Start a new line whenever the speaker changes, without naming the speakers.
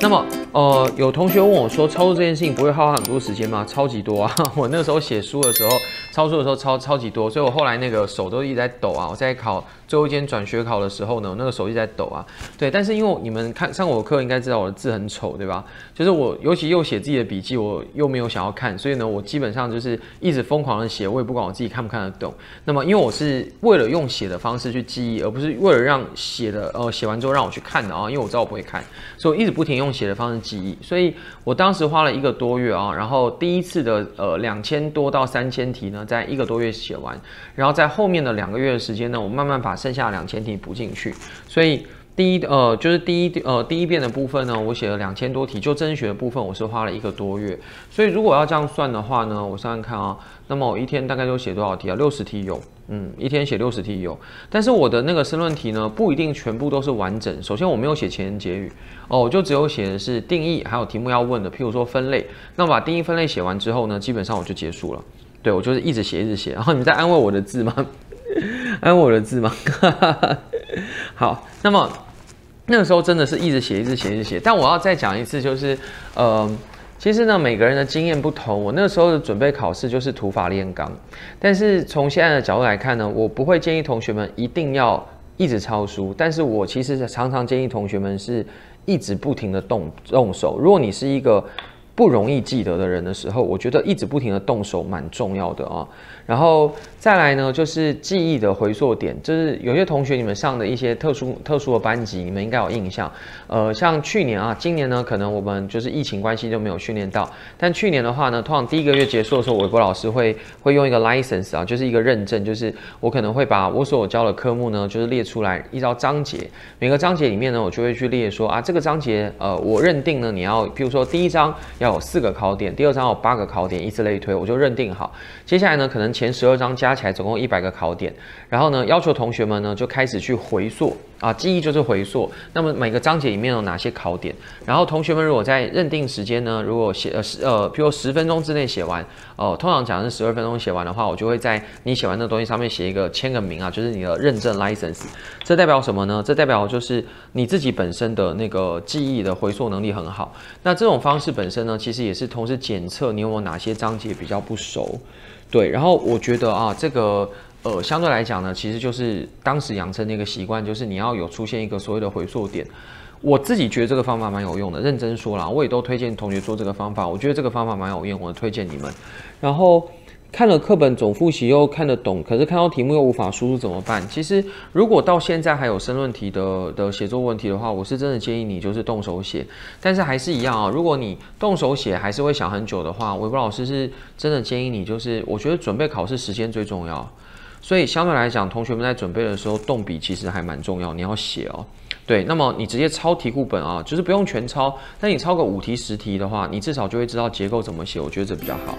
那么，呃，有同学问我说，操作这件事情不会耗很多时间吗？超级多啊！我那时候写书的时候，操作的时候超超级多，所以我后来那个手都一直在抖啊。我在考最后一间转学考的时候呢，我那个手一直在抖啊。对，但是因为你们看上我课，应该知道我的字很丑，对吧？就是我尤其又写自己的笔记，我又没有想要看，所以呢，我基本上就是一直疯狂的写，我也不管我自己看不看得懂。那么，因为我是为了用写的方式去记忆，而不是为了让写的呃写完之后让我去看的啊，因为我知道我不会看，所以我一直不停用写的方式记忆。所以我当时花了一个多月啊，然后第一次的呃两千多到三千题呢，在一个多月写完，然后在后面的两个月的时间呢，我慢慢把剩下两千题补进去。所以第一呃就是第一呃第一遍的部分呢，我写了两千多题，就真学的部分我是花了一个多月。所以如果要这样算的话呢，我算算看啊，那么我一天大概都写多少题啊？六十题有。嗯，一天写六十题有，但是我的那个申论题呢，不一定全部都是完整。首先我没有写前言结语，哦，我就只有写的是定义，还有题目要问的，譬如说分类。那把定义分类写完之后呢，基本上我就结束了。对我就是一直写一直写，然后你们在安慰我的字吗？安慰我的字吗？好，那么那个时候真的是一直写一直写一直写。但我要再讲一次，就是呃。其实呢，每个人的经验不同。我那个时候的准备考试就是土法炼钢，但是从现在的角度来看呢，我不会建议同学们一定要一直抄书。但是我其实常常建议同学们是一直不停的动动手。如果你是一个不容易记得的人的时候，我觉得一直不停的动手蛮重要的啊。然后再来呢，就是记忆的回溯点，就是有些同学你们上的一些特殊特殊的班级，你们应该有印象。呃，像去年啊，今年呢，可能我们就是疫情关系就没有训练到。但去年的话呢，通常第一个月结束的时候，韦博老师会会用一个 license 啊，就是一个认证，就是我可能会把我所教的科目呢，就是列出来，依照章节，每个章节里面呢，我就会去列说啊，这个章节呃，我认定呢，你要，譬如说第一章要有四个考点，第二章有八个考点，以此类推，我就认定好。接下来呢，可能前十二章加起来总共一百个考点，然后呢，要求同学们呢就开始去回溯啊，记忆就是回溯。那么每个章节里面有哪些考点？然后同学们如果在认定时间呢，如果写呃十呃，比如十分钟之内写完，哦，通常讲是十二分钟写完的话，我就会在你写完的东西上面写一个签个名啊，就是你的认证 license。这代表什么呢？这代表就是你自己本身的那个记忆的回溯能力很好。那这种方式本身呢，其实也是同时检测你有没有哪些章节比较不熟。对，然后我觉得啊，这个呃，相对来讲呢，其实就是当时养成的一个习惯，就是你要有出现一个所谓的回溯点。我自己觉得这个方法蛮有用的，认真说啦，我也都推荐同学做这个方法。我觉得这个方法蛮有用，我推荐你们。然后。看了课本总复习又看得懂，可是看到题目又无法输入怎么办？其实如果到现在还有申论题的的写作问题的话，我是真的建议你就是动手写。但是还是一样啊，如果你动手写还是会想很久的话，韦博老师是真的建议你就是，我觉得准备考试时间最重要。所以相对来讲，同学们在准备的时候动笔其实还蛮重要，你要写哦。对，那么你直接抄题库本啊，就是不用全抄，但你抄个五题十题的话，你至少就会知道结构怎么写，我觉得这比较好。